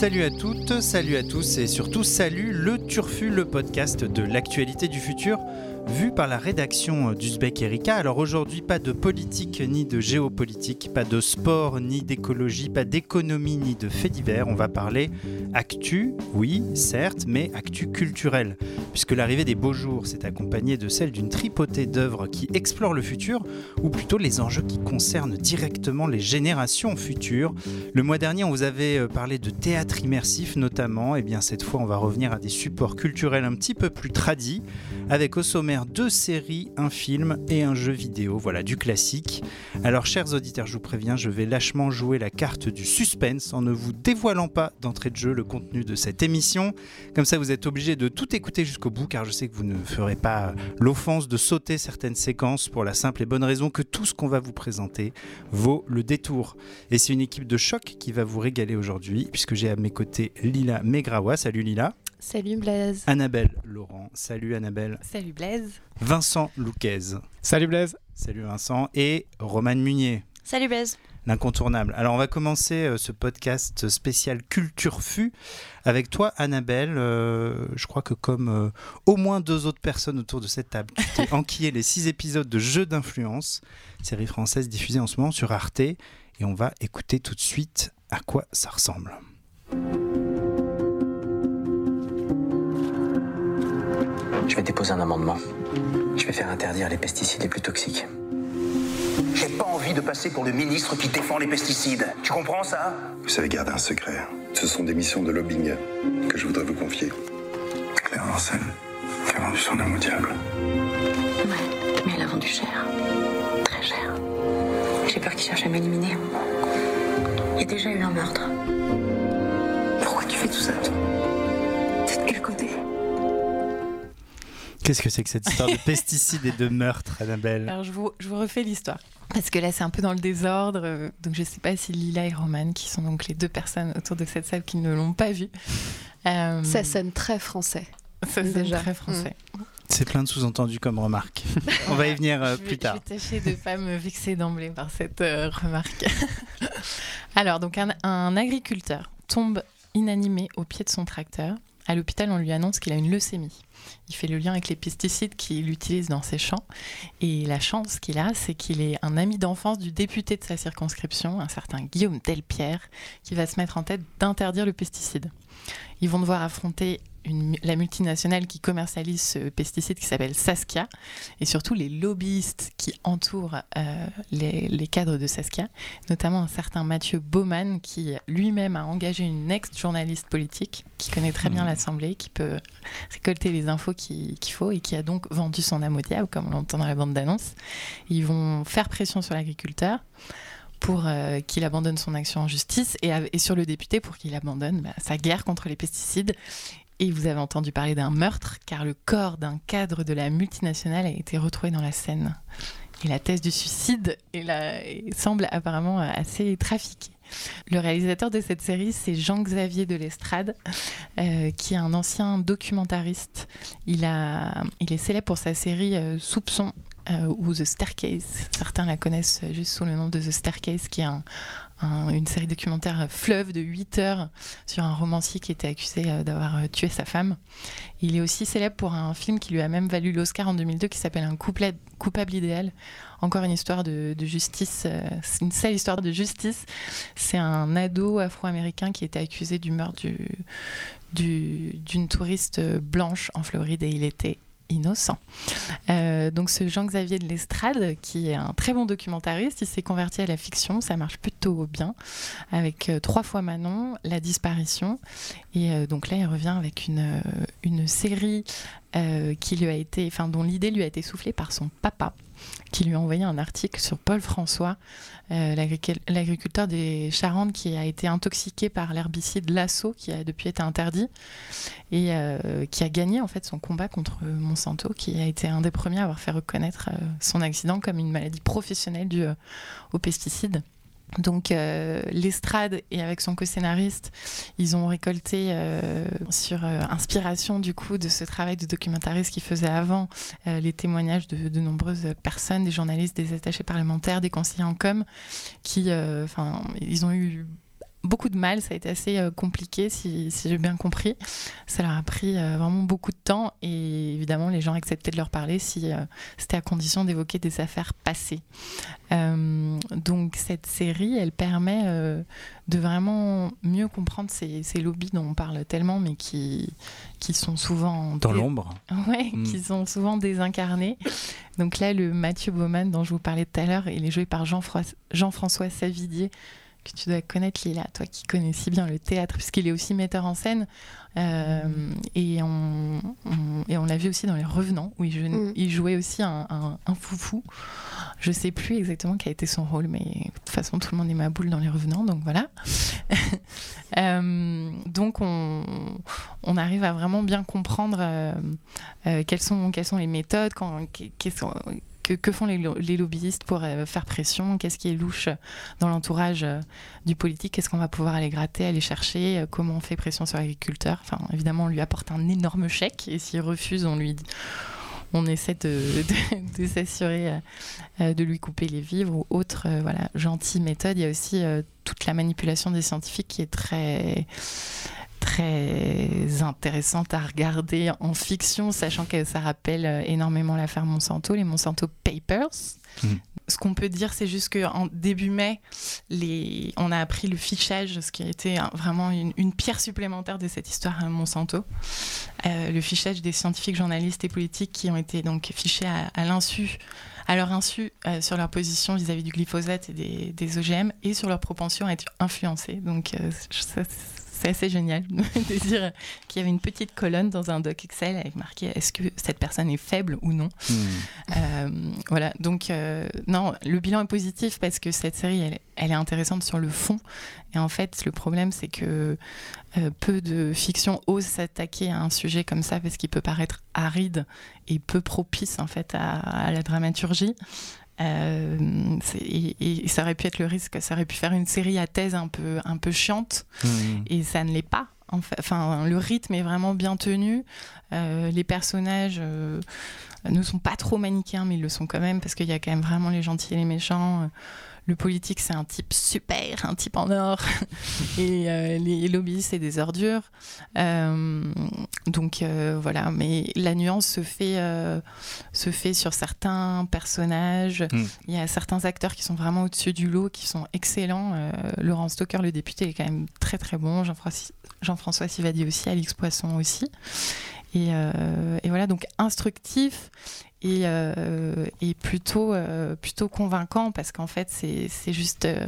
Salut à toutes, salut à tous et surtout salut le Turfu, le podcast de l'actualité du futur vu par la rédaction d'Uzbek Erika. Alors aujourd'hui, pas de politique ni de géopolitique, pas de sport ni d'écologie, pas d'économie ni de faits divers. On va parler actu, oui, certes, mais actu culturel, puisque l'arrivée des beaux jours s'est accompagnée de celle d'une tripotée d'œuvres qui explorent le futur, ou plutôt les enjeux qui concernent directement les générations futures. Le mois dernier, on vous avait euh, parlé de théâtre immersif notamment, et bien cette fois, on va revenir à des supports culturels un petit peu plus tradis, avec au sommet deux séries, un film et un jeu vidéo. Voilà, du classique. Alors, chers auditeurs, je vous préviens, je vais lâchement jouer la carte du suspense en ne vous dévoilant pas d'entrée de jeu le contenu de cette émission. Comme ça, vous êtes obligé de tout écouter jusqu'au bout, car je sais que vous ne ferez pas l'offense de sauter certaines séquences pour la simple et bonne raison que tout ce qu'on va vous présenter vaut le détour. Et c'est une équipe de choc qui va vous régaler aujourd'hui, puisque j'ai à mes côtés Lila Megrawa. Salut Lila. Salut Blaise. Annabelle Laurent. Salut Annabelle. Salut Blaise. Vincent Louquez. Salut Blaise. Salut Vincent. Et Romane Munier. Salut Blaise. L'incontournable. Alors on va commencer euh, ce podcast spécial Culture Fu avec toi Annabelle. Euh, je crois que comme euh, au moins deux autres personnes autour de cette table, tu t'es enquillé les six épisodes de Jeux d'influence, série française diffusée en ce moment sur Arte. Et on va écouter tout de suite à quoi ça ressemble. Je vais déposer un amendement. Je vais faire interdire les pesticides les plus toxiques. J'ai pas envie de passer pour le ministre qui défend les pesticides. Tu comprends ça? Vous savez garder un secret. Ce sont des missions de lobbying que je voudrais vous confier. Claire Lancel, qui a vendu son âme au diable. Ouais, mais elle a vendu cher. Très cher. J'ai peur qu'il cherche à m'éliminer. Il y a déjà eu un meurtre. Pourquoi tu fais tout ça C'est Qu'est-ce que c'est que cette histoire de pesticides et de meurtre, Annabelle Alors je vous, je vous refais l'histoire. Parce que là, c'est un peu dans le désordre. euh, Donc je ne sais pas si Lila et Roman, qui sont donc les deux personnes autour de cette salle qui ne l'ont pas vu. euh, Ça sonne très français. ça sonne déjà. très français. C'est plein de sous-entendus comme remarque. On va y venir euh, plus tard. Je vais tâcher de ne pas me vexer d'emblée par cette euh, remarque. Alors, donc, un, un agriculteur tombe inanimé au pied de son tracteur. À l'hôpital, on lui annonce qu'il a une leucémie. Il fait le lien avec les pesticides qu'il utilise dans ses champs. Et la chance qu'il a, c'est qu'il est un ami d'enfance du député de sa circonscription, un certain Guillaume Delpierre, qui va se mettre en tête d'interdire le pesticide. Ils vont devoir affronter une- la multinationale qui commercialise ce pesticide qui s'appelle Saskia et surtout les lobbyistes qui entourent euh, les, les cadres de Saskia, notamment un certain Mathieu Baumann qui lui-même a engagé une ex-journaliste politique qui connaît très bien Mhm. l'Assemblée, qui peut récolter les infos qui- qu'il faut et qui a donc vendu son âme au diable, comme on l'entend dans la bande d'annonce. Ils vont faire pression sur l'agriculteur pour euh, qu'il abandonne son action en justice et sur le député pour qu'il abandonne bah, sa guerre contre les pesticides. Et vous avez entendu parler d'un meurtre, car le corps d'un cadre de la multinationale a été retrouvé dans la Seine. Et la thèse du suicide semble apparemment euh, assez trafiquée. Le réalisateur de cette série, c'est Jean-Xavier de l'Estrade, euh, qui est un ancien documentariste. Il est célèbre pour sa série euh, Soupçon euh, ou The Staircase. Certains la connaissent juste sous le nom de The Staircase, qui est un- un- une série documentaire fleuve de 8 heures sur un romancier qui était accusé euh, d'avoir euh, tué sa femme. Il est aussi célèbre pour un film qui lui a même valu l'Oscar en 2002 qui s'appelle Un couplet- coupable idéal. Encore une histoire de, justice, euh, c'est une seule histoire de justice. C'est un ado afro-américain qui était accusé du meurtre du- du- d'une touriste blanche en Floride et il était innocent. Euh, donc ce Jean-Xavier de l'Estrade, qui est un très bon documentariste, il s'est converti à la fiction, ça marche plutôt bien, avec euh, trois fois Manon, La disparition, et euh, donc là il revient avec une, série qui lui a été, enfin, dont l'idée lui a été soufflée par son papa, qui lui a envoyé un article sur Paul François, l'agriculteur des Charentes qui a été intoxiqué par l'herbicide Lasso, qui a depuis été interdit, et qui a gagné en fait son combat contre Monsanto, qui a été un des premiers à avoir fait reconnaître son accident comme une maladie professionnelle due aux pesticides. Donc euh, l'estrade et avec son co-scénariste, ils ont récolté euh, sur euh, inspiration du coup de ce travail de documentariste qu'ils faisaient avant les témoignages de, de, nombreuses personnes, des journalistes, des attachés parlementaires, des conseillers en com, qui, enfin, ils ont eu beaucoup de mal, ça a été assez euh, compliqué si, j'ai bien compris. Ça leur a pris euh, vraiment beaucoup de temps et évidemment les gens acceptaient de leur parler si euh, c'était à condition d'évoquer des affaires passées. donc cette série, elle permet de vraiment mieux comprendre ces, lobbies dont on parle tellement mais qui, qui sont souvent... Dans l'ombre Ouais, mm. qui sont souvent désincarnés. Donc là, le Mathieu Baumann dont je vous parlais tout à l'heure, il est joué par Jean-François Savidier que tu dois connaître, Lila, toi qui connais si bien le théâtre, puisqu'il est aussi metteur en scène. Euh, et, on, et on l'a vu aussi dans Les Revenants, où il, mm. jouait aussi un, un, foufou. Je sais plus exactement quel a été son rôle, mais de toute façon, tout le monde est ma boule dans Les Revenants, donc voilà. Euh, donc, on, on, arrive à vraiment bien comprendre euh, quelles, sont, quelles sont les méthodes, quand, sont, que, font les, lobbyistes pour euh, faire pression? Qu'est-ce qui est louche dans l'entourage euh, du politique? Qu'est-ce qu'on va pouvoir aller gratter, aller chercher? Euh, Comment on fait pression sur l'agriculteur? Enfin, évidemment, on lui apporte un énorme chèque et s'il refuse, on lui on essaie de, s'assurer de lui couper les vivres ou autre voilà gentille méthode. Il y a aussi toute la manipulation des scientifiques qui est très très intéressante à regarder en fiction, sachant que ça rappelle euh, énormément l'affaire Monsanto, les Monsanto Papers. Mhm. Ce qu'on peut dire, c'est juste qu'en début mai, les... on a appris le fichage, ce qui a été vraiment une, pierre supplémentaire de cette histoire à Monsanto. Euh, le fichage des scientifiques, journalistes et politiques qui ont été donc fichés à, l'insu à leur insu euh, sur leur position vis-à-vis du glyphosate et des, des, OGM et sur leur propension à être influencés. Donc ça, c'est assez génial de dire qu'il y avait une petite colonne dans un doc Excel avec marqué est-ce que cette personne est faible ou non? Hmm. Euh, voilà, donc euh, non, le bilan est positif parce que cette série, elle, est intéressante sur le fond. Et en fait, le problème, c'est que euh, peu de fiction osent s'attaquer à un sujet comme ça parce qu'il peut paraître aride et peu propice en fait à la dramaturgie. Euh, et, ça aurait pu être le risque, ça aurait pu faire une série à thèse un peu, un peu chiante, mmh. et ça ne l'est pas. Enfin, le rythme est vraiment bien tenu. Euh, les personnages euh, ne sont pas trop manichéens, mais ils le sont quand même, parce qu'il y a quand même vraiment les gentils et les méchants le politique, c'est un type super, un type en or, et euh, les lobbies, c'est des ordures. Euh, donc euh, voilà, mais la nuance se fait, se fait sur certains personnages. Hmm. Il y a certains acteurs qui sont vraiment au-dessus du lot, qui sont excellents. Laurent Stoker, le député, est quand même très très bon. Jean-François Sivadi aussi, Alix Poisson aussi. Et, et, voilà, donc instructif et, euh, et plutôt, euh, plutôt convaincant parce qu'en fait, c'est juste euh,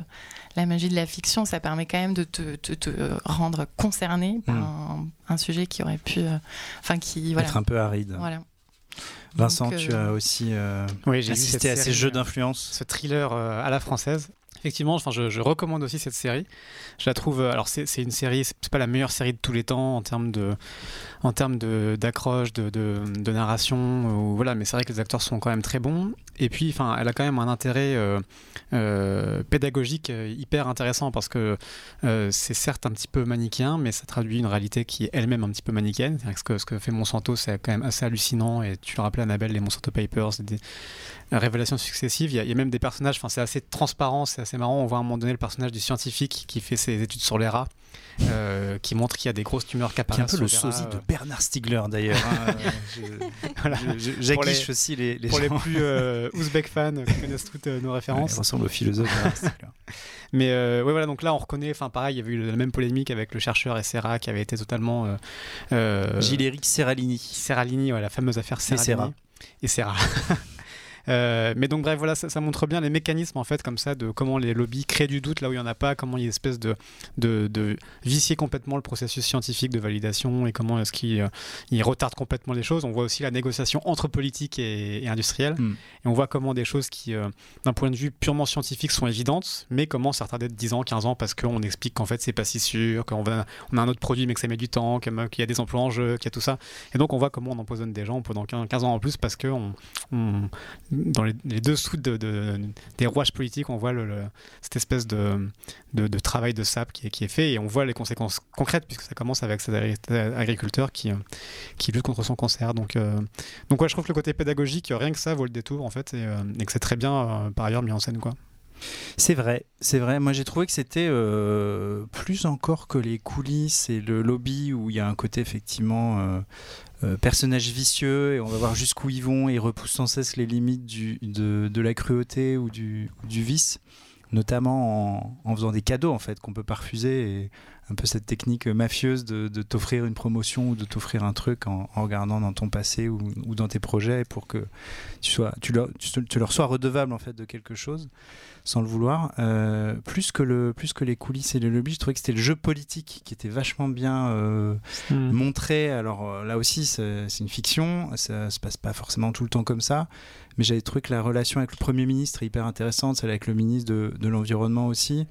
la magie de la fiction. Ça permet quand même de te, te, rendre concerné par mm. un, sujet qui aurait pu. enfin, qui. Voilà. Être un peu aride. Voilà. Vincent, tu as aussi oui, assisté à ces jeux d'influence. Ce thriller à la française effectivement, enfin, je, recommande aussi cette série. Je la trouve. Alors, c'est une série, c'est pas la meilleure série de tous les temps en termes de, en termes d'accroche, de, de, narration, voilà. Mais c'est vrai que les acteurs sont quand même très bons. Et puis, enfin, elle a quand même un intérêt euh, euh, pédagogique euh, hyper intéressant parce que c'est certes un petit peu manichéen, mais ça traduit une réalité qui est elle-même un petit peu manichéenne. Ce que, ce que fait Monsanto, c'est quand même assez hallucinant. Et tu le rappelais, Annabelle, les Monsanto Papers, des, révélations successives. Il y, a, même des personnages, enfin, c'est assez transparent, c'est assez marrant. On voit à un moment donné le personnage du scientifique qui fait ses études sur les rats. Qui montre qu'il y a des des tumeurs qui apparaissent. Qui un peu le sosie de Bernard Stiegler d'ailleurs. Hein. voilà. J'aguiche aussi les, Pour les plus euh, ouzbek fans qui connaissent toutes euh, nos références. il ressemble au philosophe Mais ouais, voilà, donc là on reconnaît, enfin pareil, il y avait eu la même polémique avec le chercheur Essera qui avait été totalement. Gilles-Éric Serralini. Serralini, ouais, la fameuse affaire Serralini. Et Serra. Euh, mais donc bref, voilà, ça, ça, montre bien les mécanismes en fait comme ça de comment les lobbies créent du doute là où il y en a pas, comment il y a une espèce de, de, de vicier complètement le processus scientifique de validation et comment est-ce qu'il il retarde complètement les choses. On voit aussi la négociation entre politique et, et industriel Mm. et on voit comment des choses qui, euh, d'un point de vue purement scientifique, sont évidentes, mais comment ça retarde de 10 ans, 15 ans parce qu'on explique qu'en fait c'est pas si sûr, qu'on va, on a un autre produit mais que ça met du temps, qu'il y a des emplois en jeu, qu'il y a tout ça. Et donc on voit comment on empoisonne des gens pendant 15 ans en plus parce que on, on- dans les, les dessous de, de- des rouages politiques, on voit cette espèce de, travail de sap qui est, fait et on voit les conséquences concrètes puisque ça commence avec cet agri- agriculteur qui, euh, qui lutte contre son cancer. Donc, euh, donc ouais, je trouve que le côté pédagogique, rien que ça vaut le détour en fait et, euh, que c'est très bien euh, par ailleurs mis en scène. C'est vrai, c'est vrai. Moi, j'ai trouvé que c'était euh, plus encore que les coulisses et le lobby où il y a un côté effectivement euh, euh, personnage vicieux et on va voir jusqu'où ils vont et repoussent sans cesse les limites du, de, de la cruauté ou du, du vice, notamment en, en faisant des cadeaux en fait qu'on peut pas refuser un peu cette technique mafieuse de, de t'offrir une promotion ou de t'offrir un truc en, en regardant dans ton passé ou, ou dans tes projets pour que tu sois, tu leur, tu, tu leur sois redevable en fait de quelque chose sans le vouloir. Euh, plus, que le, plus que les coulisses et les lobbies, je trouvais que c'était le jeu politique qui était vachement bien euh, montré. Alors euh, là aussi, c'est c'est une fiction, ça se passe pas forcément tout le temps comme ça, mais j'avais trouvé que la relation avec le Premier ministre est hyper intéressante, celle avec le ministre de, de l'Environnement aussi,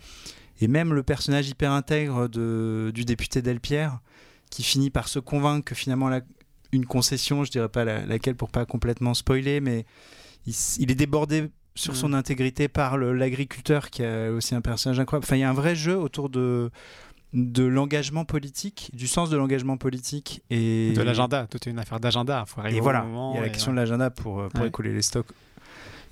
et même le personnage hyper intègre de, du député Delpierre, qui finit par se convaincre que finalement la- une concession, je dirais pas la- laquelle pour pas complètement spoiler, mais il, est débordé sur son intégrité par l'agriculteur qui a aussi un personnage incroyable. Enfin, il y a un vrai jeu autour de de l'engagement politique, du sens de l'engagement politique et De l'agenda, tout est une affaire d'agenda. Et voilà, il y a la et, question de l'agenda pour, euh, pour Ouais. écouler les stocks.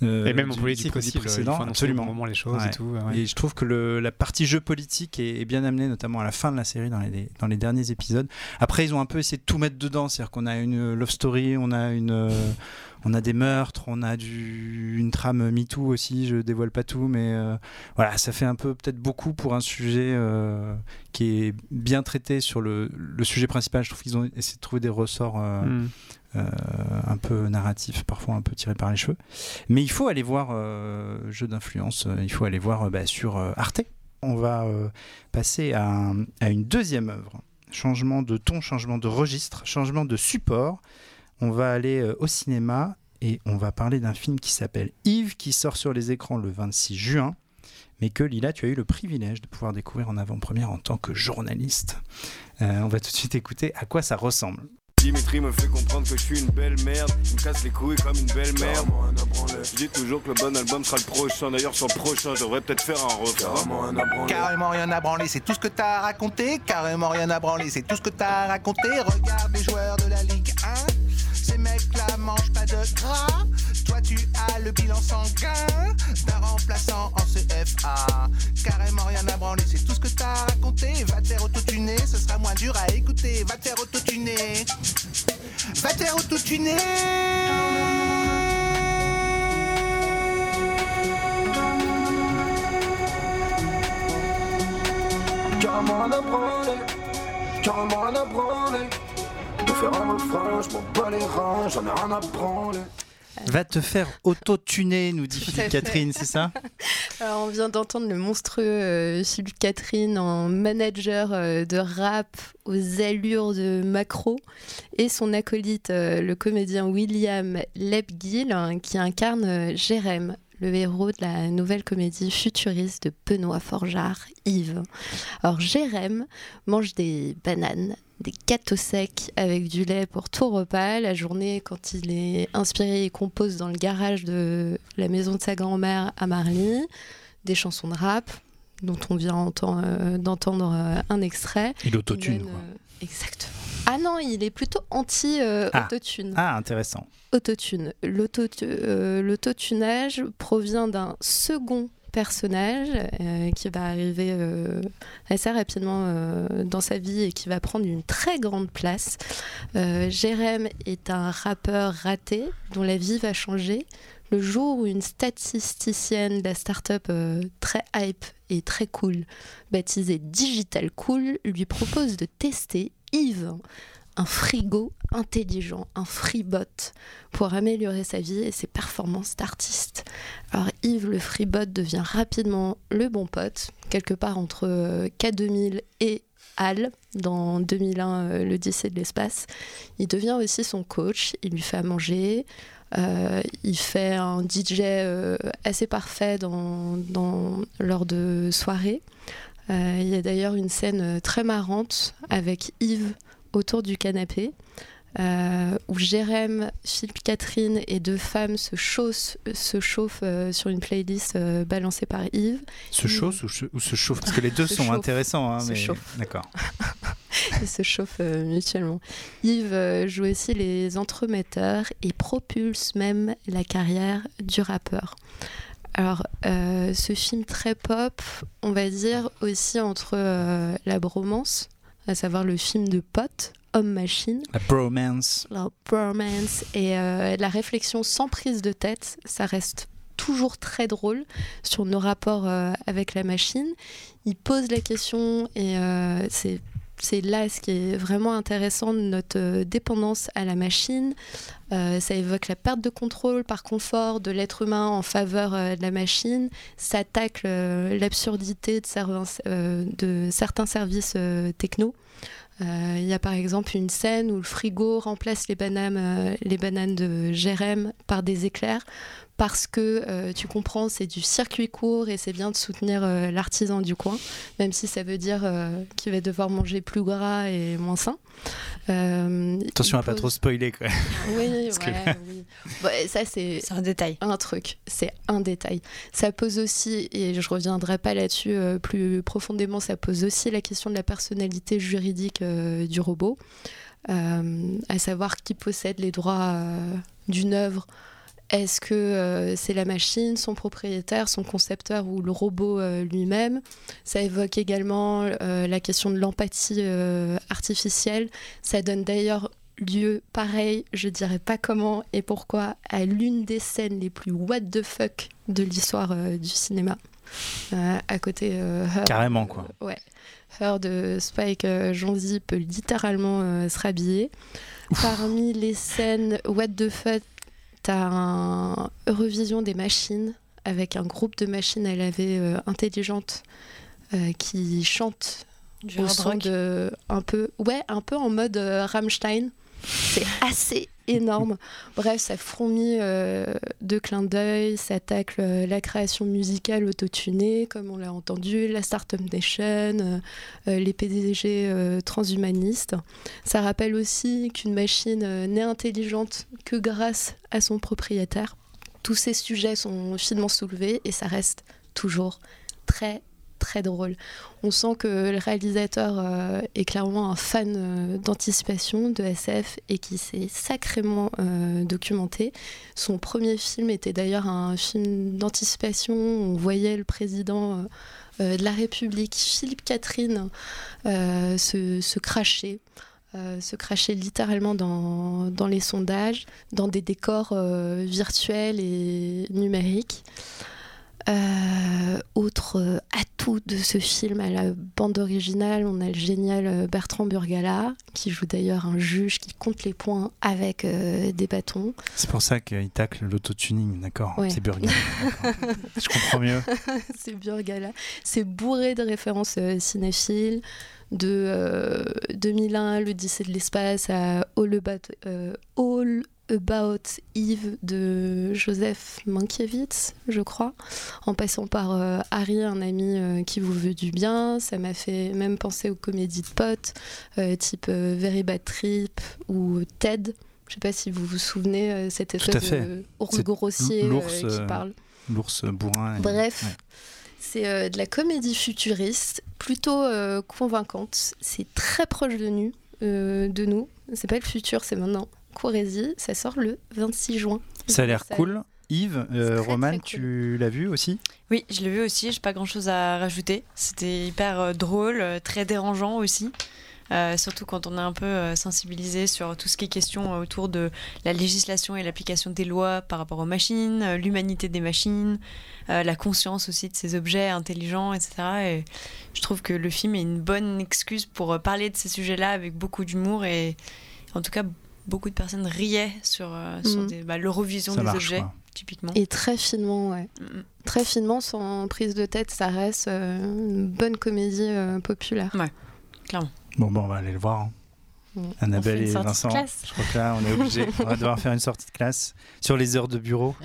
Euh, Et même en du- du politique produit aussi, le- précédent, au absolument. bon moment les choses Ouais. et tout. ouais. Et je trouve que le- la partie jeu politique est, est bien amenée, notamment à la fin de la série, dans les, dans les derniers épisodes. Après, ils ont un peu essayé de tout mettre dedans, c'est-à-dire qu'on a une love story, on a une, euh, on a des meurtres, on a du, une trame MeToo aussi. Je dévoile pas tout, mais euh, voilà, ça fait un peu peut-être beaucoup pour un sujet euh, qui est bien traité sur le, le sujet principal. Je trouve qu'ils ont essayé de trouver des ressorts. euh, Mm. Euh, un peu narratif, parfois un peu tiré par les cheveux. Mais il faut aller voir euh, Jeu d'influence, euh, il faut aller voir euh, bah, sur Arte. On va passer à, à une deuxième œuvre. Changement de ton, changement de registre, changement de support. On va aller au cinéma et on va parler d'un film qui s'appelle Yves, qui sort sur les écrans le 26 juin, mais que Lila, tu as eu le privilège de pouvoir découvrir en avant-première en tant que journaliste. On va tout de suite écouter à quoi ça ressemble. Dimitri me fait comprendre que je suis une belle merde. Il me casse les couilles comme une belle merde. Je dis toujours que le bon album sera le prochain. D'ailleurs, sur le prochain, je devrais peut-être faire un refrain. Carrément rien à branler, c'est tout ce que t'as raconté. Carrément rien à branler, c'est tout ce que t'as raconté. Regarde les joueurs de la Ligue 1. Ces mecs-là mangent pas de gras. Toi, tu as le bilan sanguin d'un remplaçant en CFA. Carrément rien à branler, c'est tout ce que t'as raconté. Va te faire autotuner, ce sera moins dur à écouter. Va te faire autotuner. Va te faire autotuner. Rien à branler? De faire un refrain, je m'en bats les reins. J'en ai rien à branler. Va te faire auto-tuner, nous dit Philippe. Catherine, c'est ça? Alors, on vient d'entendre le monstrueux euh, Philippe Catherine en manager euh, de rap aux allures de macro et son acolyte, euh, le comédien William Lebguil, hein, qui incarne euh, Jérém, le héros de la nouvelle comédie futuriste de Benoît Forjard, Yves. Alors, Jérém mange des bananes, des gâteaux secs avec du lait pour tout repas. La journée, quand il est inspiré, il compose dans le garage de la maison de sa grand-mère à Marly des chansons de rap dont on vient euh, d'entendre euh, un extrait. Il autotune, euh, exactement. Ah non, il est plutôt anti-autotune. Ah, intéressant. Autotune. L'auto- euh, L'autotunage provient d'un second personnage euh, qui va arriver euh, assez rapidement euh, dans sa vie et qui va prendre une très grande place. Jérém est un rappeur raté dont la vie va changer le jour où une statisticienne de la start-up très hype et très cool, baptisée Digital Cool, lui propose de tester Yves, un frigo intelligent, un freebot pour améliorer sa vie et ses performances d'artiste. Alors Yves le freebot devient rapidement le bon pote, quelque part entre euh, K2000 et HAL dans 2001, euh, l'Odyssée de l'espace. Il devient aussi son coach, il lui fait à manger, euh, il fait un DJ assez parfait dans, dans- lors de soirées. Il y a d'ailleurs une scène très marrante avec Yves autour du canapé. euh, où Jérém, Philippe Catherine et deux femmes se se chauffent euh, sur une playlist euh, balancée par Yves. Se chausse ou, se chauffe Parce que les deux sont chauffe. intéressants. hein, Se mais... D'accord. Ils se chauffent euh, mutuellement. Yves euh, joue aussi les entremetteurs et propulse même la carrière du rappeur. Alors, euh, ce film très pop, on va dire aussi entre euh, la bromance, à savoir le film de potes, homme-machine, La bromance. la bromance et euh, la réflexion sans prise de tête, ça reste toujours très drôle sur nos rapports euh, avec la machine. Il pose la question et euh, c'est c'est là ce qui est vraiment intéressant de notre euh, dépendance à la machine. Euh, ça évoque la perte de contrôle par confort de l'être humain en faveur euh, de la machine. Ça tacle l'absurdité de, de certains services techno. Euh, Il y a par exemple une scène où le frigo remplace les bananes, euh, les bananes de Jérém par des éclairs parce que euh, tu comprends, c'est du circuit court et c'est bien de soutenir euh, l'artisan du coin, même si ça veut dire euh, qu'il va devoir manger plus gras et moins sain. Euh, Attention à pas pose- trop spoiler. Quoi. oui, que- oui. Bon, ça, c'est un détail. Un truc, c'est un détail. Ça pose aussi, et je reviendrai pas là-dessus euh, plus profondément, ça pose aussi la question de la personnalité juridique euh, du robot, Euh, à savoir qui possède les droits euh, d'une œuvre. Est-ce que euh, c'est la machine, son propriétaire, son concepteur ou le robot euh, lui-même? Ça évoque également euh, la question de l'empathie euh, artificielle. Ça donne d'ailleurs lieu, pareil, je dirais pas comment et pourquoi, à l'une des scènes les plus what the fuck de l'histoire euh, du cinéma. Euh, à côté euh, Her- Carrément, quoi. euh, ouais. Her de Spike euh, Jonze peut littéralement euh, se rhabiller. Parmi les scènes what the fuck, t'as un Eurovision des machines avec un groupe de machines à laver euh, intelligentes euh, qui chantent Du au son rock. de un peu ouais un peu en mode euh, Rammstein c'est assez énorme. Bref ça fourmille euh, de clins d'œil ça tacle euh, la création musicale autotunée comme on l'a entendu la Startup Nation euh, euh, les PDG euh, transhumanistes. Ça rappelle aussi qu'une machine n'est intelligente que grâce à son propriétaire. Tous ces sujets sont finement soulevés et ça reste toujours très très drôle. On sent que le réalisateur euh, est clairement un fan euh, d'anticipation de SF et qui s'est sacrément euh, documenté. Son premier film était d'ailleurs un film d'anticipation. On voyait le président de la République, Philippe Catherine, se, cracher. se cracher littéralement dans, les sondages, dans des décors virtuels et numériques. Euh, autre euh, atout de ce film à la bande originale, on a le génial euh, Bertrand Burgala, qui joue d'ailleurs un juge qui compte les points avec euh, des bâtons. C'est pour ça qu'il tacle l'autotuning, d'accord Ouais. C'est d'accord. Je comprends mieux. c'est Burgala. C'est bourré de références euh, cinéphiles, de euh, 2001, l'Odyssée de l'espace, à All About, euh, All About Eve de Joseph Mankiewicz, je crois, en passant par euh, Harry, un ami euh, qui vous veut du bien. Ça m'a fait même penser aux comédies de potes, euh, type Very Bad Trip ou Ted. Je sais pas si vous vous souvenez, à espèce de ours grossier l'ours, qui parle. L'ours bourrin. Bref, ouais. c'est de la comédie futuriste, plutôt convaincante. C'est très proche de nous. de nous. C'est pas le futur, c'est maintenant. Courez-y, ça sort le 26 juin. Ça a l'air Ça- cool. Yves, euh, Roman, cool. tu l'as vu aussi? Oui, je l'ai vu aussi, j'ai pas grand chose à rajouter. C'était hyper euh, drôle, euh, très dérangeant aussi. euh, surtout quand on est un peu euh, sensibilisé sur tout ce qui est question euh, autour de la législation et l'application des lois par rapport aux machines, euh, l'humanité des machines, euh, la conscience aussi de ces objets intelligents, etc. Et je trouve que le film est une bonne excuse pour euh, parler de ces sujets-là avec beaucoup d'humour et en tout cas beaucoup de personnes riaient sur, euh, sur des- bah, l'Eurovision des marche, objets, quoi. typiquement. Et très finement, ouais. Mhm. Très finement, sans prise de tête, ça reste euh, une bonne comédie euh, populaire. Ouais, clairement. Bon, bon, on va aller le voir. hein. Mm. Annabelle On fait une et sortie de Vincent. classe. Je crois que là, on est obligé. on va devoir faire une sortie de classe sur les heures de bureau.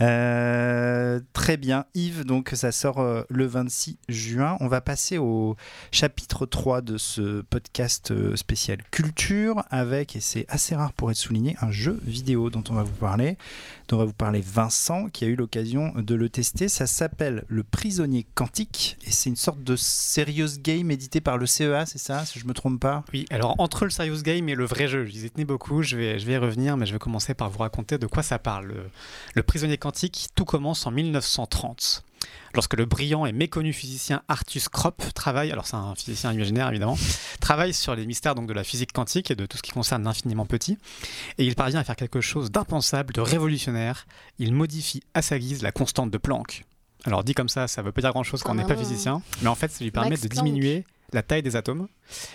Euh, très bien. Yves, donc ça sort euh, le 26 juin. On va passer au chapitre 3 de ce podcast euh, spécial culture avec, et c'est assez rare pour être souligné, un jeu vidéo dont on va vous parler, dont va vous parler Vincent qui a eu l'occasion de le tester. Ça s'appelle Le prisonnier quantique et c'est une sorte de serious game édité par le CEA, c'est ça, si je me trompe pas? Oui, alors entre le serious game et le vrai jeu, j'y tenais beaucoup, je vais, je vais y revenir, mais je vais commencer par vous raconter de quoi ça parle. Le, le prisonnier quantique, tout commence en 1930. Lorsque le brillant et méconnu physicien Arthus Kropp travaille, alors c'est un physicien imaginaire évidemment, travaille sur les mystères donc de la physique quantique et de tout ce qui concerne l'infiniment petit, et il parvient à faire quelque chose d'impensable, de révolutionnaire. Il modifie à sa guise la constante de Planck. Alors dit comme ça, ça veut pas dire grand-chose quand on n'est pas physicien, mais en fait ça lui permet Max de diminuer la taille des atomes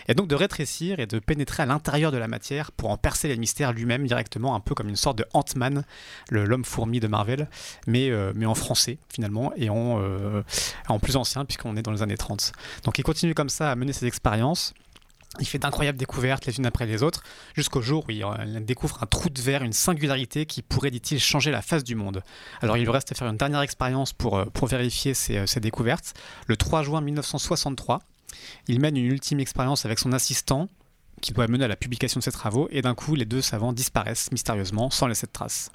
et donc de rétrécir et de pénétrer à l'intérieur de la matière pour en percer les mystères lui-même directement, un peu comme une sorte de Ant-Man, l'homme fourmi de Marvel, mais, euh, mais en français finalement et en, euh, en plus ancien puisqu'on est dans les années 30. Donc il continue comme ça à mener ses expériences. Il fait d'incroyables découvertes les unes après les autres, jusqu'au jour où il découvre un trou de verre, une singularité qui pourrait, dit-il, changer la face du monde. Alors il lui reste à faire une dernière expérience pour, euh, pour vérifier ces découvertes. Le 3 juin 1963, il mène une ultime expérience avec son assistant, qui doit mener à la publication de ses travaux, et d'un coup, les deux savants disparaissent mystérieusement, sans laisser de traces.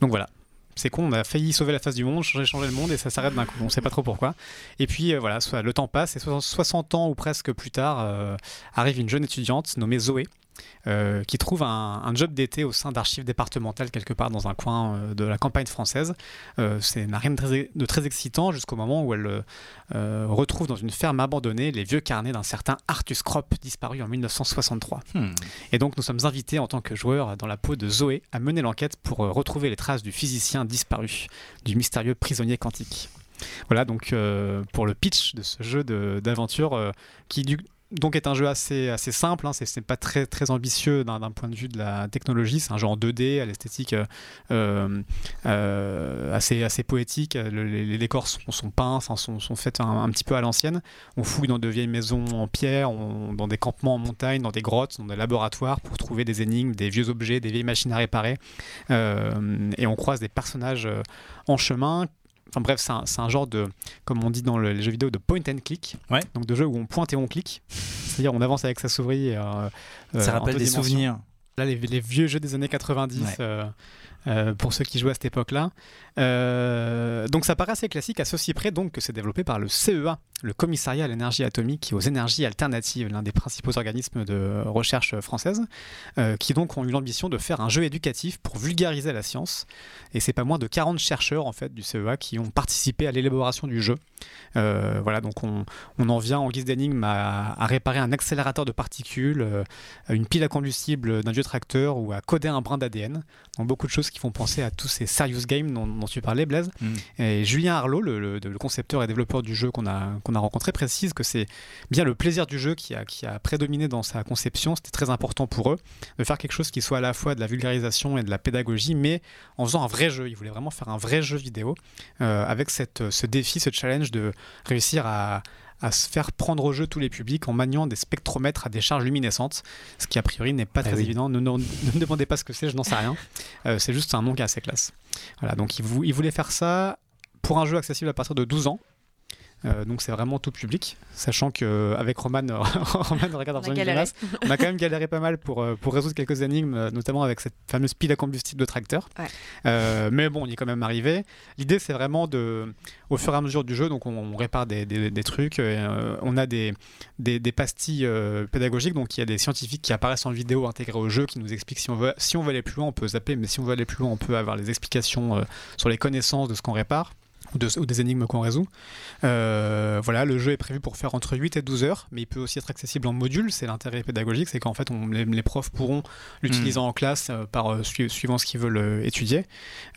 Donc voilà. C'est con, on a failli sauver la face du monde, changer, le monde, et ça s'arrête d'un coup. On ne sait pas trop pourquoi. Et puis euh, voilà, le temps passe, et 60 ans ou presque plus tard, euh, arrive une jeune étudiante nommée Zoé, euh, qui trouve un, un job d'été au sein d'archives départementales quelque part dans un coin euh, de la campagne française. Euh, c'est n'a rien de très, de très excitant jusqu'au moment où elle euh, retrouve dans une ferme abandonnée les vieux carnets d'un certain Arthus Kropp disparu en 1963. Hmm. Et donc nous sommes invités en tant que joueurs dans la peau de Zoé à mener l'enquête pour retrouver les traces du physicien disparu, du mystérieux prisonnier quantique. Voilà donc euh, pour le pitch de ce jeu d'aventure euh, qui du donc est un jeu assez, assez simple, hein, c'est pas très, très ambitieux d'un point de vue de la technologie, c'est un jeu en 2D à l'esthétique euh, euh, euh, assez, assez poétique, Le- les, décors sont, sont peints, sont, sont faits un, petit peu à l'ancienne, on fouille dans de vieilles maisons en pierre, on- dans des campements en montagne, dans des grottes, dans des laboratoires pour trouver des énigmes, des vieux objets, des vieilles machines à réparer, et on croise des personnages en chemin Enfin bref, c'est un, genre de, comme on dit dans le- les jeux vidéo, de point and click. Donc de jeu où on pointe et on clique. C'est-à-dire on avance avec sa souris. euh, euh, Ça en rappelle des dimensions. souvenirs. Là, les, les vieux jeux des années 90, Ouais. euh, euh, pour ceux qui jouaient à cette époque-là. Euh, donc ça paraît assez classique à ceci près donc que c'est développé par le CEA, le Commissariat à l'énergie atomique et aux énergies alternatives, l'un des principaux organismes de recherche française, euh, qui donc ont eu l'ambition de faire un jeu éducatif pour vulgariser la science. Et c'est pas moins de 40 chercheurs en fait du CEA qui ont participé à l'élaboration du jeu. Voilà, donc on, on en vient en guise d'énigme à, réparer un accélérateur de particules, une pile à combustible d'un vieux tracteur ou à coder un brin d'ADN. Donc beaucoup de choses qui font penser à tous ces serious games dont, dont tu parlais, Blaise. Mm. Et Julien Arlot, le, le- le concepteur et développeur du jeu qu'on a, qu'on a rencontré, précise que c'est bien le plaisir du jeu qui a, qui a prédominé dans sa conception. C'était très important pour eux de faire quelque chose qui soit à la fois de la vulgarisation et de la pédagogie, mais en faisant un vrai jeu. Ils voulaient vraiment faire un vrai jeu vidéo euh, avec cette, ce défi, ce challenge de réussir à à se faire prendre au jeu tous les publics en maniant des spectromètres à des charges luminescentes, ce qui a priori n'est pas Ah très oui. évident. Ne, ne- ne me demandez pas ce que c'est, je n'en sais rien. Euh, c'est juste un nom qui est assez classe. Voilà, donc il, vou- il voulait faire ça pour un jeu accessible à partir de 12 ans. Euh, donc c'est vraiment tout public, sachant qu'avec Roman, Roman regarde On a. Jonas, on a quand même galéré pas mal pour, euh, pour résoudre quelques énigmes, euh, notamment avec cette fameuse pile à combustible de tracteur. Ouais. Euh, mais bon, on y est quand même arrivé. L'idée, c'est vraiment de, au fur et à mesure du jeu, donc on, on répare des, des- des trucs, euh, on a des, des, des pastilles euh, pédagogiques, donc il y a des scientifiques qui apparaissent en vidéo intégrés au jeu, qui nous expliquent si on veut, si on veut aller plus loin, on peut zapper, mais si on veut aller plus loin, on peut avoir les explications euh, sur les connaissances de ce qu'on répare. Ou, de- ou des énigmes qu'on résout. Euh, voilà, le jeu est prévu pour faire entre 8 et 12 heures, mais il peut aussi être accessible en module. C'est l'intérêt pédagogique, c'est qu'en fait, on- les, les profs pourront l'utiliser Hmm. en classe euh, par, euh, sui- suivant ce qu'ils veulent euh, étudier.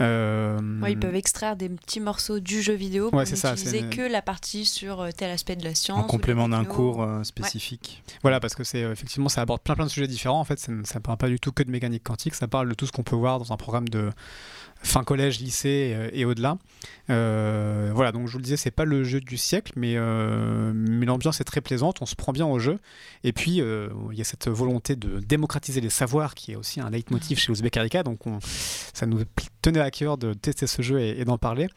Euh, Ouais, ils peuvent extraire des petits morceaux du jeu vidéo pour Ouais, c'est ça, n'utiliser c'est- que la partie sur tel aspect de la science. En complément d'un cours euh, Ouais. spécifique. Voilà, parce que c'est effectivement, ça aborde plein plein de sujets différents. En fait, ça ne ça parle pas du tout que de mécanique quantique, ça parle de tout ce qu'on peut voir dans un programme de fin collège, lycée euh, et au-delà. Euh, voilà, donc je vous le disais, c'est pas le jeu du siècle, mais, euh, mais l'ambiance est très plaisante, on se prend bien au jeu. Et puis, il y a cette volonté de démocratiser les savoirs qui est aussi un leitmotiv chez Uzbek Erika, donc on- ça nous tenait à cœur de tester ce jeu et d'en parler.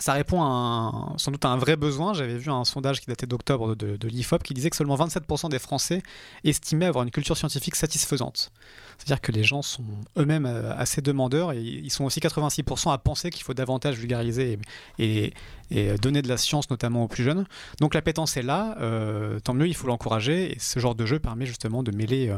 Ça répond sans doute à un vrai besoin. J'avais vu un sondage qui datait d'octobre de, l'IFOP qui disait que seulement 27% des Français estimaient avoir une culture scientifique satisfaisante. C'est-à-dire que les gens sont eux-mêmes euh, assez demandeurs et ils sont aussi 86% à penser qu'il faut davantage vulgariser et- et donner de la science, notamment aux plus jeunes. Donc la pétence est là, euh, tant mieux, il faut l'encourager. Et ce genre de jeu permet justement de mêler euh,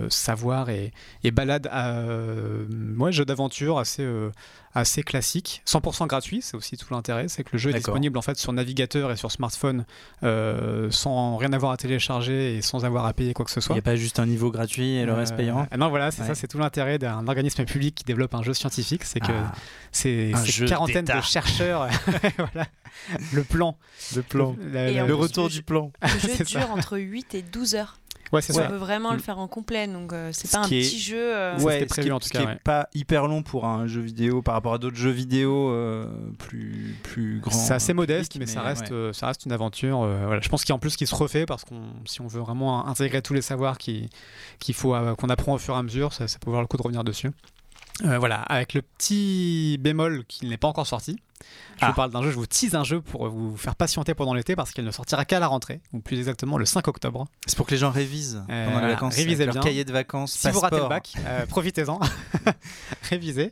euh, savoir et, et balade à euh, ouais, jeu d'aventure assez, euh, assez classique, 100% gratuit, c'est aussi tout l'intérêt, c'est que le jeu est disponible en fait sur navigateur et sur smartphone euh, sans rien avoir à télécharger et sans avoir à payer quoi que ce Il soit. n'y a pas juste un niveau gratuit et le reste Euh, payant? Non, voilà, c'est Ouais. ça, c'est tout l'intérêt d'un organisme public qui développe un jeu scientifique, c'est que Ah. c'est quarantaine de chercheurs, voilà, le plan, le plan, La- la- le retour le du plan. Le jeu ça. dure entre 8 et 12 heures. Ouais, c'est On ça. peut vraiment Mm. le faire en complet, donc euh, c'est Ce pas un est- petit jeu. euh, Ouais, ce prévu qui est- en tout ce cas, qui ouais. est pas hyper long pour un jeu vidéo par rapport à d'autres jeux vidéo euh, plus plus grands. C'est assez euh, modeste, mais, ça reste, ouais. euh, ça reste une aventure. euh, voilà. Je pense qu'il y a en plus qui se refait parce qu'on, si on veut vraiment intégrer tous les savoirs qui- qu'il faut, euh, qu'on apprend au fur et à mesure, ça, ça peut valoir le coup de revenir dessus. Euh, voilà, avec le petit bémol qui n'est pas encore sorti. Je Ah. vous parle d'un jeu, je vous tease un jeu pour vous faire patienter pendant l'été parce qu'il ne sortira qu'à la rentrée, ou plus exactement le 5 octobre. C'est pour que les gens révisent Euh, pendant les voilà, vacances. révisez leur cahier de vacances. Si vous ratez le bac, euh, profitez-en, révisez.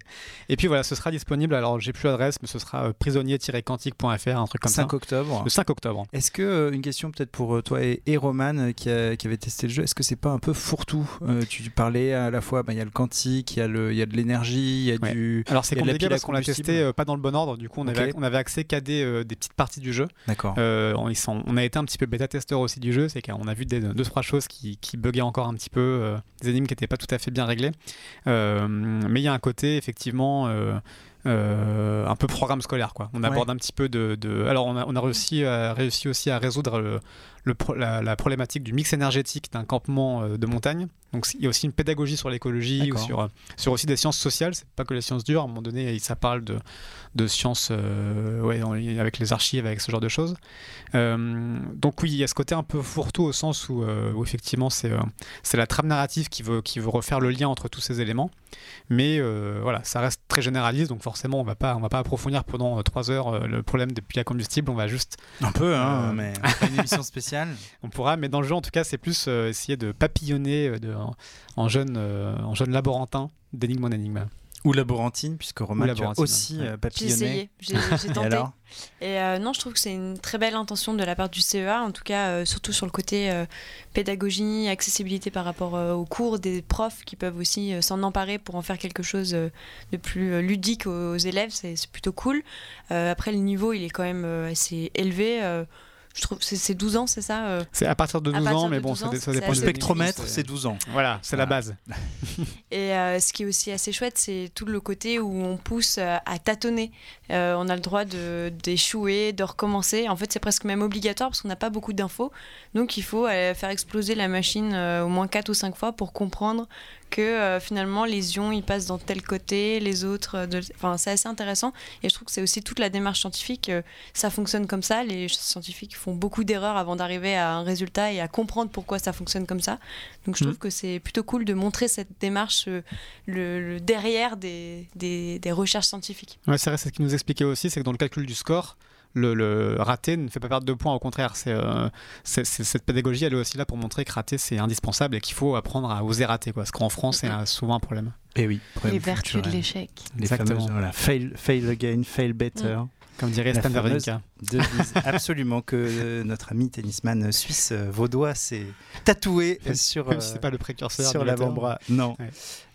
Et puis voilà, ce sera disponible. Alors j'ai plus l'adresse, mais ce sera euh, prisonnier-quantique.fr, un truc comme 5 ça. octobre. Le 5 octobre. Est-ce que, euh, une question peut-être pour euh, toi et, et Roman euh, qui, a- qui avait testé le jeu, est-ce que c'est pas un peu fourre-tout Euh, Tu parlais à la fois, bah, il y a le quantique, il y, y a de l'énergie, il y a Ouais. du. Alors c'est compliqué parce qu'on l'a testé euh, pas dans le bon ordre, du coup on, avait, Ok. on avait accès qu'à des, euh, des petites parties du jeu. D'accord. Euh, on, a été un petit peu bêta-testeur aussi du jeu, c'est qu'on a vu des, deux trois choses qui, qui buggaient encore un petit peu, euh, des énigmes qui n'étaient pas tout à fait bien réglées. Mais il y a un côté effectivement euh, un peu programme scolaire quoi. On Ouais. aborde un petit peu de, de- alors on a, on a réussi, à- réussi aussi à résoudre le, le pro- la, la problématique du mix énergétique d'un campement de montagne. Donc il y a aussi une pédagogie sur l'écologie ou sur, euh, sur aussi des sciences sociales. C'est pas que les sciences dures. À un moment donné, ça parle de, de sciences euh, ouais, avec les archives, avec ce genre de choses. Euh, donc oui, il y a ce côté un peu fourre-tout au sens où, euh, où effectivement c'est c'est la trame narrative qui veut, qui veut refaire le lien entre tous ces éléments. Mais voilà, ça reste très généraliste, donc forcément on va pas, on va pas approfondir pendant trois heures le problème des piles à combustible. On va juste Un peu, hein, mais une émission spéciale. on pourra, mais dans le jeu en tout cas, c'est plus essayer de papillonner de, en, en jeune, euh, en jeune laborantin d'énigme en énigme. Ou laborantine, puisque Roman, tu as aussi ouais. euh, J'ai papillonné. essayé, j'ai j'ai Et tenté. alors? Et euh, non, je trouve que c'est une très belle intention de la part du CEA, en tout cas, euh, surtout sur le côté euh, pédagogie, accessibilité par rapport euh, aux cours des profs qui peuvent aussi euh, s'en emparer pour en faire quelque chose euh, de plus euh, ludique aux, aux élèves. C'est c'est plutôt cool. Euh, après, le niveau, il est quand même euh, assez élevé. Je trouve c'est c'est 12 ans, c'est ça euh C'est à partir de À 12 partir ans, de mais bon, 12 ça, dépend Le Spectromètre, c'est 12 ans. Voilà, c'est la base. Et euh, ce qui est aussi assez chouette, c'est tout le côté où on pousse euh, à tâtonner. Euh, on a le droit de- d'échouer, de, recommencer. En fait, c'est presque même obligatoire parce qu'on n'a pas beaucoup d'infos. Donc, il faut euh, faire exploser la machine euh, au moins 4 ou 5 fois pour comprendre que euh, finalement, les ions, ils passent dans tel côté, les autres... euh, de- Enfin, c'est assez intéressant. Et je trouve que c'est aussi toute la démarche scientifique. euh, ça fonctionne comme ça. Les scientifiques font beaucoup d'erreurs avant d'arriver à un résultat et à comprendre pourquoi ça fonctionne comme ça. Donc, je trouve que c'est plutôt cool de montrer cette démarche euh, le, le derrière des, des, des recherches scientifiques. Ouais, c'est vrai, c'est ce qu'il nous expliquait aussi, c'est que dans le calcul du score, le, le raté ne fait pas perdre de points, au contraire. C'est, euh, c'est- c'est- cette pédagogie, elle est aussi là pour montrer que rater, c'est indispensable et qu'il faut apprendre à oser rater. Quoi. Parce qu'en France, c'est euh, souvent un problème. Et oui, Les vertus de l'échec. Les Exactement. fameuses, voilà, fail, fail again, fail better. Comme dirait Stan Wawrinka. absolument que euh, notre ami tennisman suisse euh, vaudois s'est tatoué sur, Même si c'est pas le précurseur sur l'avant-bras. Non. Ouais.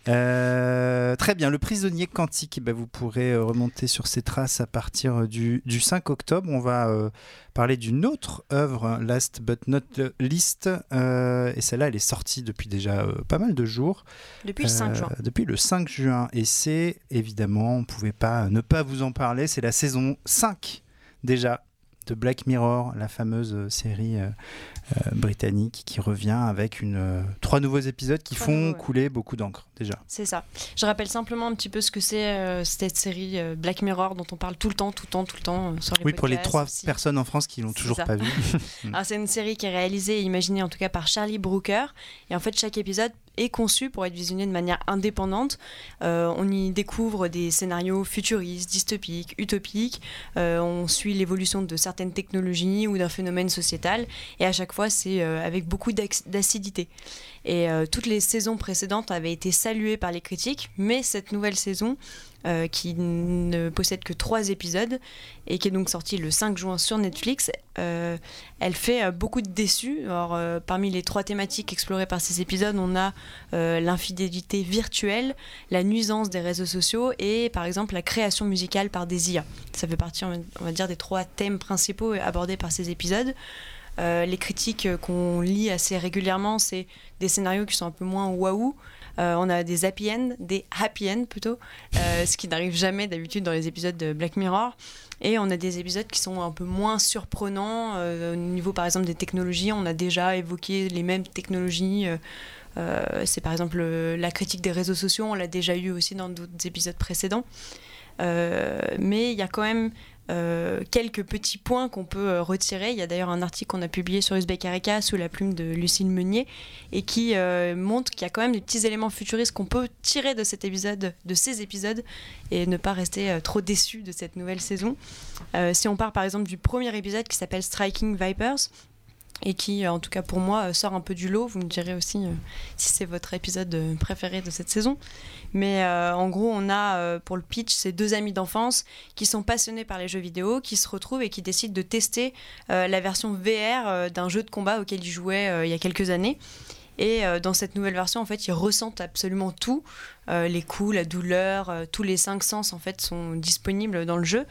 Euh, très bien, le prisonnier quantique, eh ben, vous pourrez euh, remonter sur ses traces à partir du, du 5 octobre. On va euh, parler d'une autre œuvre, last but not least, euh, et celle-là, elle est sortie depuis déjà euh, pas mal de jours. Depuis le 5 juin. Depuis le 5 juin, et c'est évidemment, on ne pouvait pas ne pas vous en parler, c'est la saison 5 déjà de Black Mirror, la fameuse euh, série euh, euh, britannique qui revient avec une, trois nouveaux épisodes qui Trois font nouveaux, ouais. couler beaucoup d'encre déjà. C'est ça. Je rappelle simplement un petit peu ce que c'est cette série Black Mirror dont on parle tout le temps, tout le temps, tout le temps sur les Oui, pour les trois aussi. personnes en France qui l'ont toujours ça. pas vu. Alors, c'est une série qui est réalisée et imaginée en tout cas par Charlie Brooker. Et en fait, chaque épisode est conçu pour être visionné de manière indépendante. Euh, on y découvre des scénarios futuristes, dystopiques, utopiques. Euh, on suit l'évolution de certaines technologies ou d'un phénomène sociétal. Et à chaque fois, c'est euh, avec beaucoup d'ac- d'acidité. Et toutes les saisons précédentes avaient été saluées par les critiques, mais cette nouvelle saison, euh, qui ne possède que trois épisodes et qui est donc sortie le 5 juin sur Netflix, euh, elle fait euh, beaucoup de déçus. Parmi les trois thématiques explorées par ces épisodes, on a l'infidélité virtuelle, la nuisance des réseaux sociaux et par exemple la création musicale par des IA. Ça fait partie, on va- dire, des trois thèmes principaux abordés par ces épisodes. Les critiques qu'on lit assez régulièrement, c'est des scénarios qui sont un peu moins waouh. Euh, on a des happy end, des happy end plutôt, euh, ce qui n'arrive jamais d'habitude dans les épisodes de Black Mirror. Et on a des épisodes qui sont un peu moins surprenants. euh, au niveau par exemple des technologies, on a déjà évoqué les mêmes technologies. c'est par exemple la critique des réseaux sociaux, on l'a déjà eu aussi dans d'autres épisodes précédents. Mais il y a quand même quelques petits points qu'on peut euh, retirer. Il y a d'ailleurs un article qu'on a publié sur Uzbek Erika sous la plume de Lucille Meunier et qui euh, montre qu'il y a quand même des petits éléments futuristes qu'on peut tirer de cet épisode, de ces épisodes, et ne pas rester euh, trop déçu de cette nouvelle saison. Euh, si on part par exemple du premier épisode qui s'appelle Striking Vipers, et qui, euh, en tout cas pour moi, euh, sort un peu du lot. Vous me direz aussi euh, si c'est votre épisode préféré de cette saison. Mais en gros, on a pour le pitch ces deux amis d'enfance qui sont passionnés par les jeux vidéo, qui se retrouvent et qui décident de tester la version VR d'un jeu de combat auquel ils jouaient il y a quelques années. Et dans cette nouvelle version, en fait, ils ressentent absolument tout. Les coups, la douleur, tous les cinq sens, en fait, sont disponibles dans le jeu.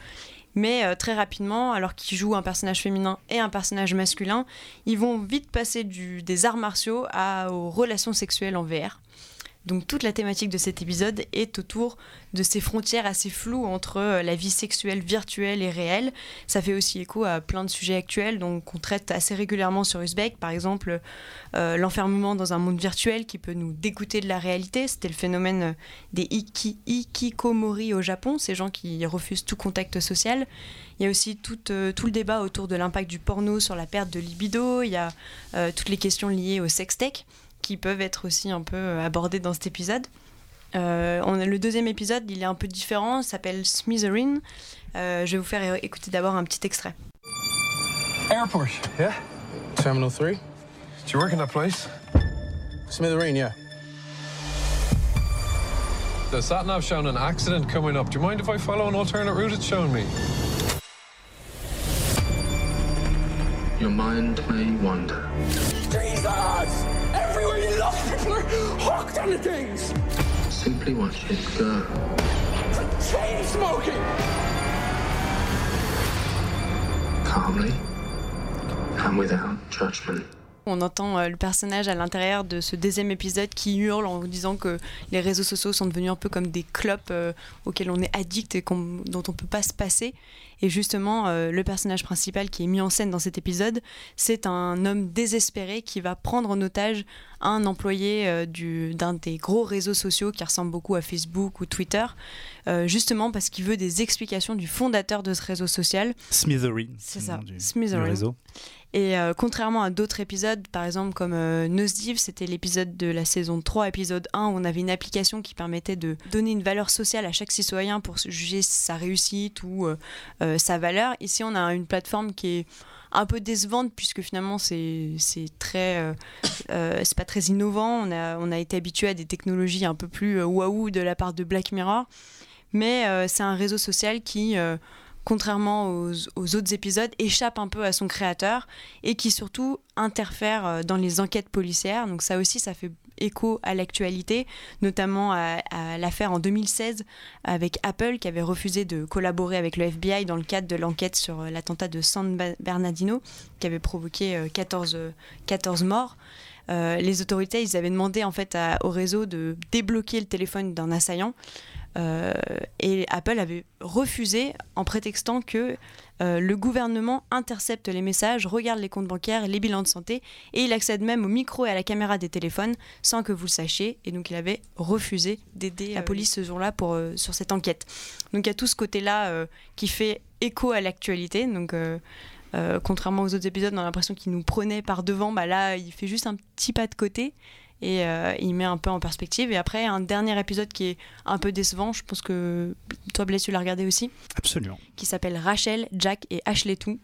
Mais euh, très rapidement, alors qu'ils jouent un personnage féminin et un personnage masculin, ils vont vite passer des arts martiaux aux relations sexuelles en VR. Donc toute la thématique de cet épisode est autour de ces frontières assez floues entre euh, la vie sexuelle virtuelle et réelle. Ça fait aussi écho à plein de sujets actuels donc qu'on traite assez régulièrement sur Uzbek, par exemple euh, l'enfermement dans un monde virtuel qui peut nous dégoûter de la réalité. C'était le phénomène euh, des iki, ikikomori au Japon, ces gens qui refusent tout contact social. Il y a aussi tout, le débat autour de l'impact du porno sur la perte de libido. Il y a toutes les questions liées au sextech qui peuvent être aussi un peu euh, abordées dans cet épisode. Euh, on a le deuxième épisode, il est un peu différent, il s'appelle Smithereen. Euh, je vais vous faire écouter d'abord un petit extrait. Airport, yeah? Terminal 3. Do you work in that place? Smithereen, yeah. The sat nav showing an accident coming up. Do you mind if I follow an alternate route it's showing me? Your mind may wander. Jesus! Everywhere you look, people are hooked on the things! Simply watch it go. Chain smoking! Calmly and without judgment. On entend euh, le personnage à l'intérieur de ce deuxième épisode qui hurle en disant que les réseaux sociaux sont devenus un peu comme des clopes euh, auxquels on est addict et dont on peut pas se passer. Et justement, euh, le personnage principal qui est mis en scène dans cet épisode, c'est un homme désespéré qui va prendre en otage un employé du- d'un des gros réseaux sociaux qui ressemble beaucoup à Facebook ou Twitter, justement parce qu'il veut des explications du fondateur de ce réseau social. Smithereen. C'est ça, nom Et euh, contrairement à d'autres épisodes, par exemple comme euh, Nosedive, c'était l'épisode de la saison 3, épisode 1, où on avait une application qui permettait de donner une valeur sociale à chaque citoyen pour juger sa réussite ou euh, euh, sa valeur. Ici, on a une plateforme qui est un peu décevante puisque finalement c'est très c'est pas très innovant on a on a été habitué à des technologies un peu plus waouh de la part de Black Mirror mais c'est un réseau social qui contrairement aux, autres épisodes, échappe un peu à son créateur et qui surtout interfère euh, dans les enquêtes policières. Donc ça aussi, ça fait écho à l'actualité, notamment à, l'affaire en 2016 avec Apple qui avait refusé de collaborer avec le FBI dans le cadre de l'enquête sur euh, l'attentat de San Bernardino qui avait provoqué 14, 14 morts. Euh, les autorités, ils avaient demandé en fait au réseau de débloquer le téléphone d'un assaillant. Euh, et Apple avait refusé en prétextant que euh, le gouvernement intercepte les messages, regarde les comptes bancaires, les bilans de santé, et il accède même au micro et à la caméra des téléphones sans que vous le sachiez. Et donc il avait refusé d'aider la police ce jour-là pour sur cette enquête. Donc il y a tout ce côté-là qui fait écho à l'actualité. Donc euh, contrairement aux autres épisodes, on a l'impression qu'il nous prenait par devant. Bah là, il fait juste un petit pas de côté et euh, il met un peu en perspective. Et après, un dernier épisode qui est un peu décevant, je pense que toi, Blaise, tu l'as regardé aussi. Absolument. Qui s'appelle Rachel, Jack et Ashley Tout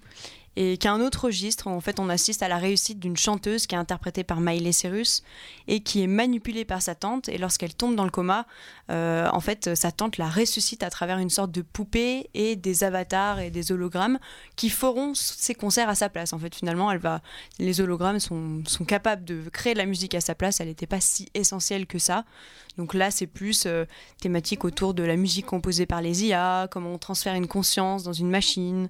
et qui a un autre registre. En fait, on assiste à la réussite d'une chanteuse qui est interprétée par Miley Cyrus et qui est manipulée par sa tante. Et lorsqu'elle tombe dans le coma, euh, en fait, sa tante la ressuscite à travers une sorte de poupée et des avatars et des hologrammes qui feront ses concerts à sa place. En fait, finalement, elle va, les hologrammes sont, sont capables de créer de la musique à sa place. Elle n'était pas si essentielle que ça. Donc là, c'est plus euh, thématique autour de la musique composée par les IA, comment on transfère une conscience dans une machine.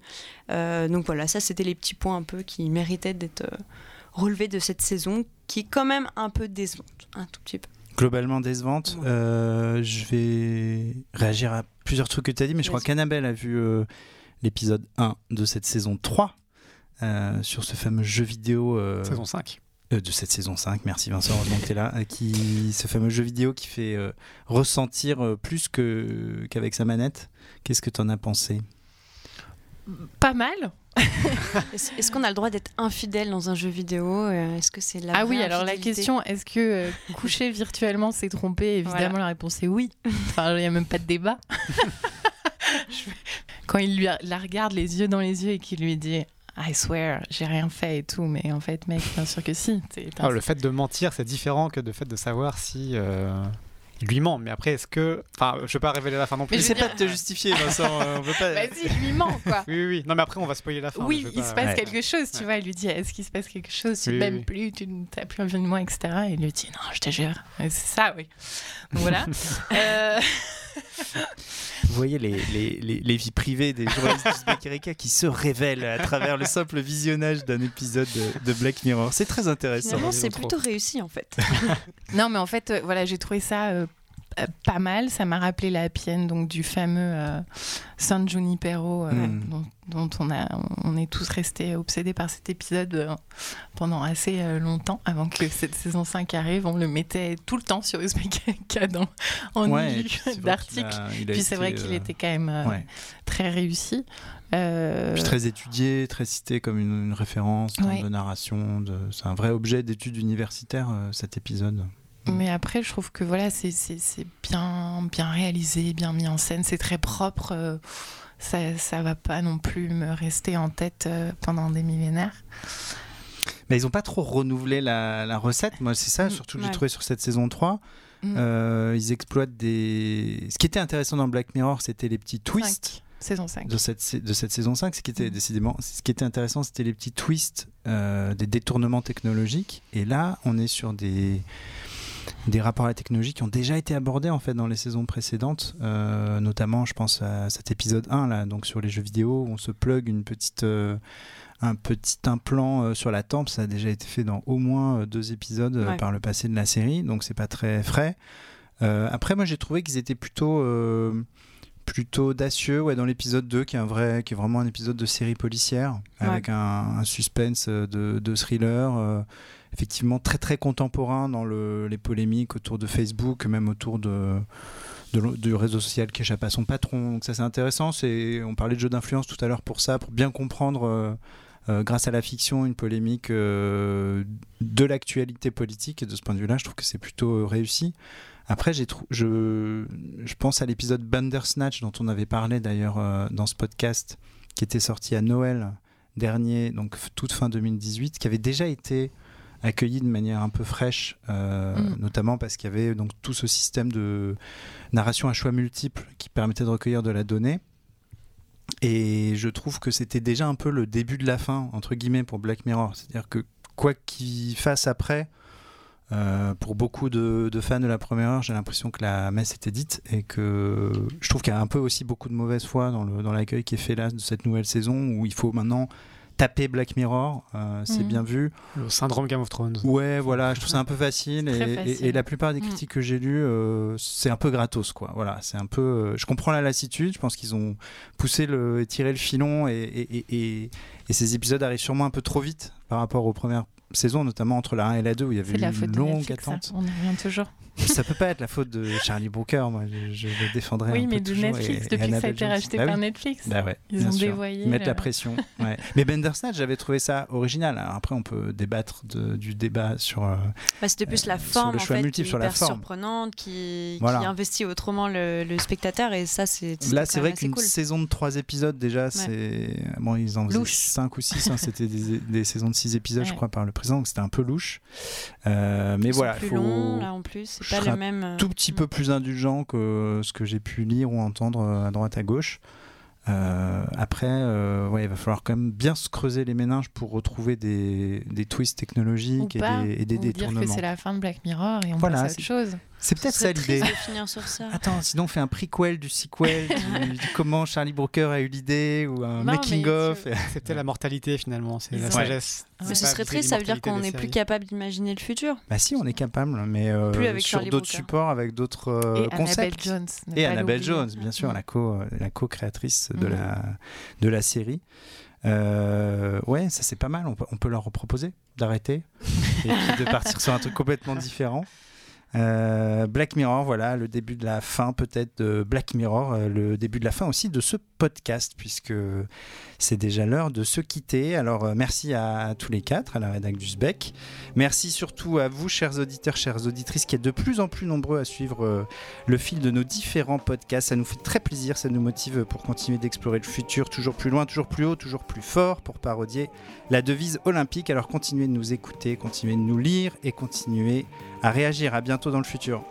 Euh, donc voilà, ça c'était les petits points un peu qui méritaient d'être euh, relevés de cette saison, qui est quand même un peu décevante, un tout petit peu. Globalement décevante. je vais réagir à plusieurs trucs que tu as dit, mais je crois qu'Annabelle a vu l'épisode 1 de cette saison 3 sur ce fameux jeu vidéo. saison 5 euh, de cette saison 5, merci Vincent, heureusement que tu es là, euh, qui, ce fameux jeu vidéo qui fait euh, ressentir plus que, qu'avec sa manette. Qu'est-ce que tu en as pensé? Pas mal. est-ce, qu'on a le droit d'être infidèle dans un jeu vidéo Est-ce que c'est la Ah oui, alors la question, est-ce que coucher virtuellement c'est tromper? Évidemment, la réponse est oui. Enfin, il n'y a même pas de débat. Quand il lui la regarde les yeux dans les yeux et qu'il lui dit I swear, j'ai rien fait et tout, mais en fait, mec, bien sûr que si. Ah, le fait de mentir, c'est différent que le fait de savoir si. Euh, il lui ment, mais après, est-ce que. Enfin, je vais pas révéler la fin non plus. Mais c'est pas de te justifier, Vincent. on veut pas... Vas-y, il lui ment, quoi. oui, oui, Non, mais après, on va spoiler la fin. Oui, il se passe quelque chose, tu vois. Il lui dit Est-ce qu'il se passe quelque chose? Tu ne m'aimes plus, tu n'as plus envie de moi, etc. Et il lui dit Non, je te jure. C'est ça, oui. Donc voilà. euh... Vous voyez les, les, les, vies privées des journalistes du qui se révèlent à travers le simple visionnage d'un épisode de, Black Mirror. C'est très intéressant. c'est plutôt réussi en fait. non, mais en fait, euh, voilà, j'ai trouvé ça euh, euh, pas mal. Ça m'a rappelé la pienne donc, du fameux euh, San Junipero euh, hmm. dont, on, a, on est tous restés obsédés par cet épisode pendant assez longtemps avant que cette saison 5 arrive. On le mettait tout le temps sur Uzbek dans, en ouais, d'articles. Puis c'est vrai qu'il était quand même très réussi. Puis très étudié, très cité comme une, référence de narration. De... C'est un vrai objet d'étude universitaire cet épisode. Mm. Mais après, je trouve que voilà, c'est bien, bien réalisé, bien mis en scène, c'est très propre. Euh, ça, ça va pas non plus me rester en tête euh, pendant des millénaires. Mais ils n'ont pas trop renouvelé la, recette. Moi, c'est ça, mm. surtout que j'ai trouvé sur cette saison 3. Mm. Euh, ils exploitent des. Ce qui était intéressant dans Black Mirror, c'était les petits twists. Saison 5. De cette, de cette saison 5, ce qui était décidément, ce qui était intéressant, c'était les petits twists des détournements technologiques. Et là, on est sur des, des rapports à la technologie qui ont déjà été abordés en fait dans les saisons précédentes, euh, notamment je pense à cet épisode 1 là, donc sur les jeux vidéo, où on se plug une petite, euh, un petit implant euh, sur la tempe, ça a déjà été fait dans au moins deux épisodes par le passé de la série, donc c'est pas très frais. après moi j'ai trouvé qu'ils étaient plutôt plutôt audacieux ouais, dans l'épisode 2 qui est, un vrai, qui est vraiment un épisode de série policière avec un, suspense de, de thriller effectivement très très contemporain dans le, les polémiques autour de Facebook, même autour de, du réseau social qui échappe à son patron. Donc ça c'est intéressant. C'est, on parlait de jeu d'influence tout à l'heure pour ça, pour bien comprendre. Euh, euh, grâce à la fiction, une polémique euh, de l'actualité politique. Et de ce point de vue-là, je trouve que c'est plutôt réussi. Après, j'ai je, je pense à l'épisode Bandersnatch dont on avait parlé d'ailleurs dans ce podcast, qui était sorti à Noël dernier, donc toute fin 2018, qui avait déjà été accueilli de manière un peu fraîche, euh, mm. notamment parce qu'il y avait donc tout ce système de narration à choix multiples qui permettait de recueillir de la donnée. Et je trouve que c'était déjà un peu le début de la fin, entre guillemets, pour Black Mirror. C'est-à-dire que quoi qu'il fasse après, euh, pour beaucoup de, de fans de la première heure, j'ai l'impression que la messe était dite et que je trouve qu'il y a un peu aussi beaucoup de mauvaise foi dans l'accueil qui est fait là de cette nouvelle saison où il faut maintenant taper Black Mirror, euh, c'est Mhm. bien vu. Le syndrome Game of Thrones. Ouais, voilà, je trouve ça un peu facile, et, la plupart des Mm. critiques que j'ai lues, euh, c'est un peu gratos, quoi. Voilà, c'est un peu. euh, je comprends la lassitude. Je pense qu'ils ont poussé le, tiré le filon, et, et, et- et- et ces épisodes arrivent sûrement un peu trop vite par rapport aux premières saisons, notamment entre la 1 et la 2 où il y avait la une de longue Netflix, ça. attente. On y revient toujours. Ça peut pas être la faute de Charlie Brooker, moi je, je le défendrais. Oui, un mais peu de Netflix, et- et depuis que ça a été racheté Bah par oui. Netflix. Bah ouais, Ils ont sûr. dévoyé Ils mettent le- la pression. ouais. Mais Bandersnatch, j'avais trouvé ça original. Alors après, on peut débattre de- du débat sur. euh, Bah, C'était plus la sur forme le en fait, qui multiple sur la forme. surprenante, qui, Voilà. qui investit autrement le, le spectateur et ça c'est Là, c'est vrai qu'une cool. saison de trois épisodes, déjà, c'est. Bon, ils en faisaient Louche. 5 ou 6, c'était des, des saisons de 6 épisodes, je crois, par le président, donc c'était un peu louche. Euh, mais voilà. plus longs, là, en plus, c'est je pas le même, euh, Un tout petit peu plus indulgent que ce que j'ai pu lire ou entendre euh, à droite à gauche. Euh, après, euh, ouais, il va falloir quand même bien se creuser les méninges pour retrouver des, des twists Ou technologiques et des, et des ou dire que détournements. c'est la fin de Black Mirror et on Voilà, passe à autre chose. C'est peut-être ça l'idée. Attends, sinon on fait un prequel du sequel, du, du comment Charlie Brooker a eu l'idée ou un Non, making mais of. C'était la mortalité finalement, c'est la sagesse. Mais C'est ce serait triste, ça veut dire qu'on n'est plus capable d'imaginer le futur. Bah si, on est capable, mais euh, Plus avec sur d'autres supports, avec d'autres euh, Et Annabelle concepts. Jones, Et Annabelle. Jones, bien sûr, Mhm. la co, la co-créatrice de Mhm. la de la série. Euh, ouais, ça c'est pas mal. On peut, on peut leur proposer d'arrêter et de partir sur un truc complètement différent. Euh, Black Mirror, voilà, le début de la fin peut-être de Black Mirror, euh, le début de la fin aussi de ce podcast, puisque c'est déjà l'heure de se quitter. Alors euh, merci à, tous les quatre, à la rédac du SBEC. Merci surtout à vous, chers auditeurs, chères auditrices, qui êtes de plus en plus nombreux à suivre euh, le fil de nos différents podcasts. Ça nous fait très plaisir, ça nous motive pour continuer d'explorer le futur, toujours plus loin, toujours plus haut, toujours plus fort, pour parodier la devise olympique. Alors continuez de nous écouter, continuez de nous lire et continuez à réagir. À bientôt dans le futur.